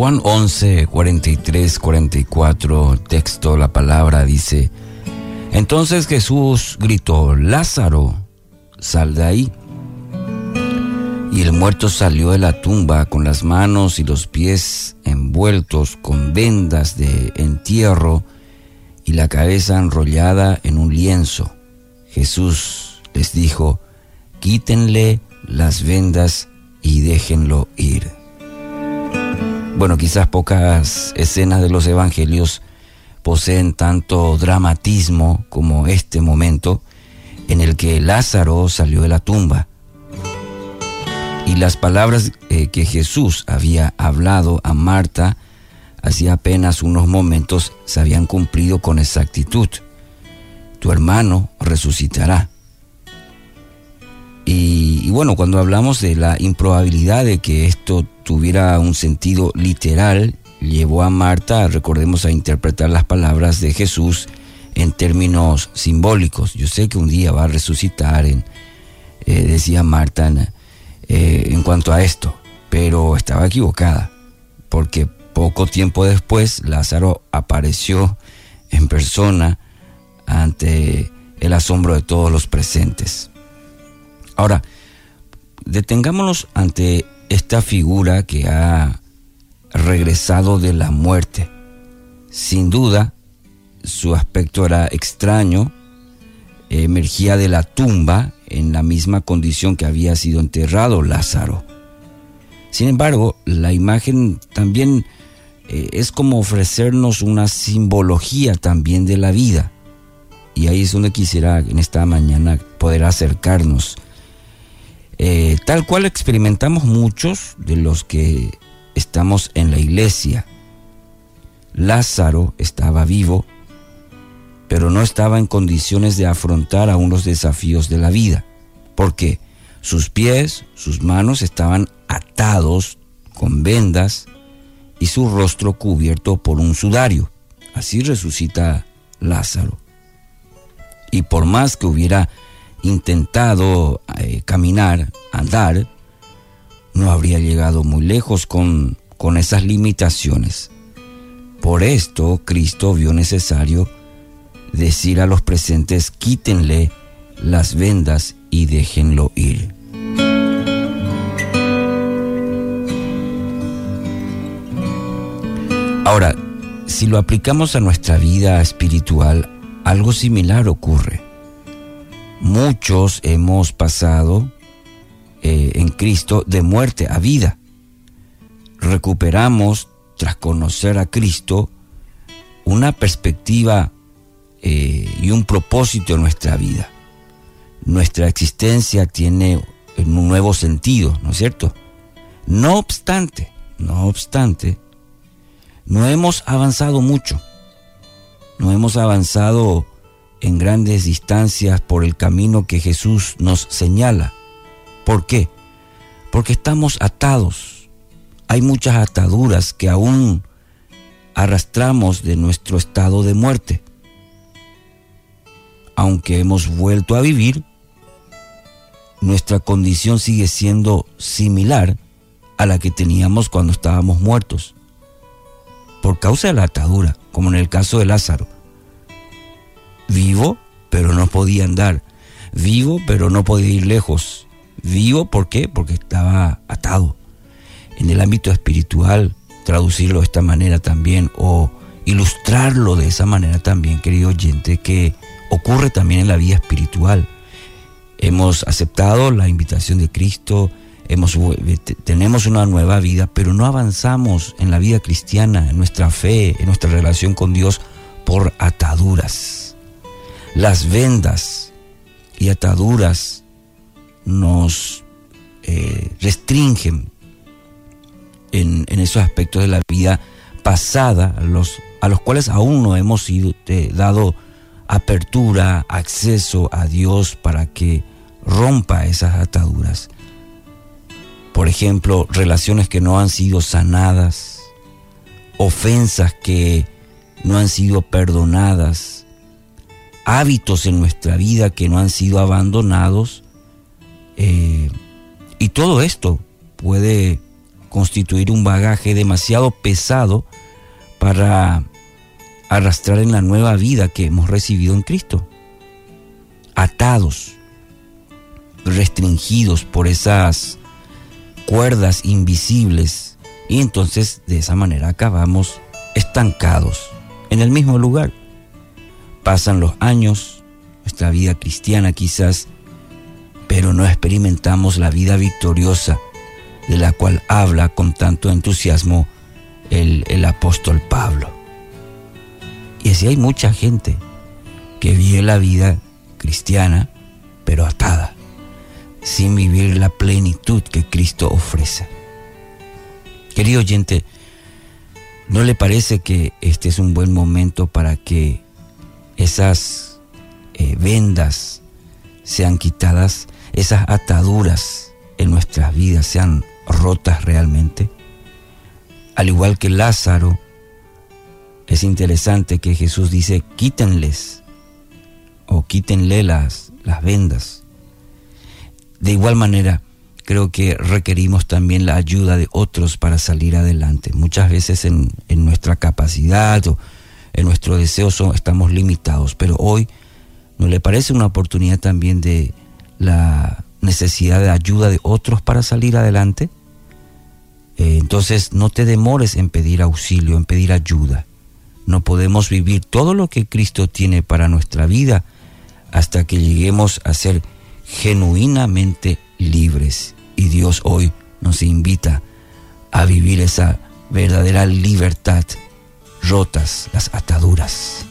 Juan 11, 43, 44, texto, la palabra dice, entonces Jesús gritó, Lázaro, sal de ahí. Y el muerto salió de la tumba con las manos y los pies envueltos con vendas de entierro y la cabeza enrollada en un lienzo. Jesús les dijo, quítenle las vendas y déjenlo ir. Bueno, quizás pocas escenas de los evangelios poseen tanto dramatismo como este momento en el que Lázaro salió de la tumba y las palabras eh, que Jesús había hablado a Marta hacía apenas unos momentos se habían cumplido con exactitud. Tu hermano resucitará. Y, bueno, cuando hablamos de la improbabilidad de que esto tuviera un sentido literal, llevó a Marta, recordemos, a interpretar las palabras de Jesús en términos simbólicos. Yo sé que un día va a resucitar, en, eh, decía Marta, eh, en cuanto a esto, pero estaba equivocada, porque poco tiempo después Lázaro apareció en persona ante el asombro de todos los presentes. Ahora, detengámonos ante esta figura que ha regresado de la muerte. Sin duda, su aspecto era extraño, emergía de la tumba en la misma condición que había sido enterrado Lázaro. Sin embargo, la imagen también eh, es como ofrecernos una simbología también de la vida. Y ahí es donde quisiera en esta mañana poder acercarnos. Eh, tal cual experimentamos muchos de los que estamos en la iglesia. Lázaro estaba vivo, pero no estaba en condiciones de afrontar aún los desafíos de la vida, porque sus pies, sus manos estaban atados con vendas y su rostro cubierto por un sudario. Así resucita Lázaro. Y por más que hubiera intentado eh, caminar, andar, no habría llegado muy lejos con, con esas limitaciones. Por esto Cristo vio necesario decir a los presentes, quítenle las vendas y déjenlo ir. Ahora, si lo aplicamos a nuestra vida espiritual, algo similar ocurre. Muchos hemos pasado eh, en Cristo de muerte a vida. Recuperamos, tras conocer a Cristo, una perspectiva eh, y un propósito en nuestra vida. Nuestra existencia tiene un nuevo sentido, ¿no es cierto? No obstante, no obstante, no hemos avanzado mucho. No hemos avanzado en grandes distancias por el camino que Jesús nos señala. ¿Por qué? Porque estamos atados. Hay muchas ataduras que aún arrastramos de nuestro estado de muerte. Aunque hemos vuelto a vivir, nuestra condición sigue siendo similar a la que teníamos cuando estábamos muertos. Por causa de la atadura, como en el caso de Lázaro. Vivo, pero no podía andar. Vivo, pero no podía ir lejos. Vivo, ¿por qué? Porque estaba atado. En el ámbito espiritual, traducirlo de esta manera también, o ilustrarlo de esa manera también, querido oyente, que ocurre también en la vida espiritual. Hemos aceptado la invitación de Cristo, hemos, tenemos una nueva vida, pero no avanzamos en la vida cristiana, en nuestra fe, en nuestra relación con Dios por ataduras. Las vendas y ataduras nos eh, restringen en, esos aspectos de la vida pasada, a los, a los cuales aún no hemos sido, eh, dado apertura, acceso a Dios para que rompa esas ataduras. Por ejemplo, relaciones que no han sido sanadas, ofensas que no han sido perdonadas, hábitos en nuestra vida que no han sido abandonados. Eh, y todo esto puede constituir un bagaje demasiado pesado para arrastrar en la nueva vida que hemos recibido en Cristo. Atados, restringidos por esas cuerdas invisibles y entonces de esa manera acabamos estancados en el mismo lugar. Pasan los años, nuestra vida cristiana quizás, pero no experimentamos la vida victoriosa de la cual habla con tanto entusiasmo el, el apóstol Pablo. Y así hay mucha gente que vive la vida cristiana, pero atada, sin vivir la plenitud que Cristo ofrece. Querido oyente, ¿no le parece que este es un buen momento para que esas eh, vendas sean quitadas, esas ataduras en nuestras vidas sean rotas realmente? Al igual que Lázaro, es interesante que Jesús dice, quítenles o quítenle las, las vendas. De igual manera, creo que requerimos también la ayuda de otros para salir adelante. Muchas veces en, en nuestra capacidad o en nuestro deseo estamos limitados, pero hoy ¿no le parece una oportunidad también de la necesidad de ayuda de otros para salir adelante? Eh, entonces no te demores en pedir auxilio, en pedir ayuda. No podemos vivir todo lo que Cristo tiene para nuestra vida hasta que lleguemos a ser genuinamente libres. Y Dios hoy nos invita a vivir esa verdadera libertad, rotas las ataduras.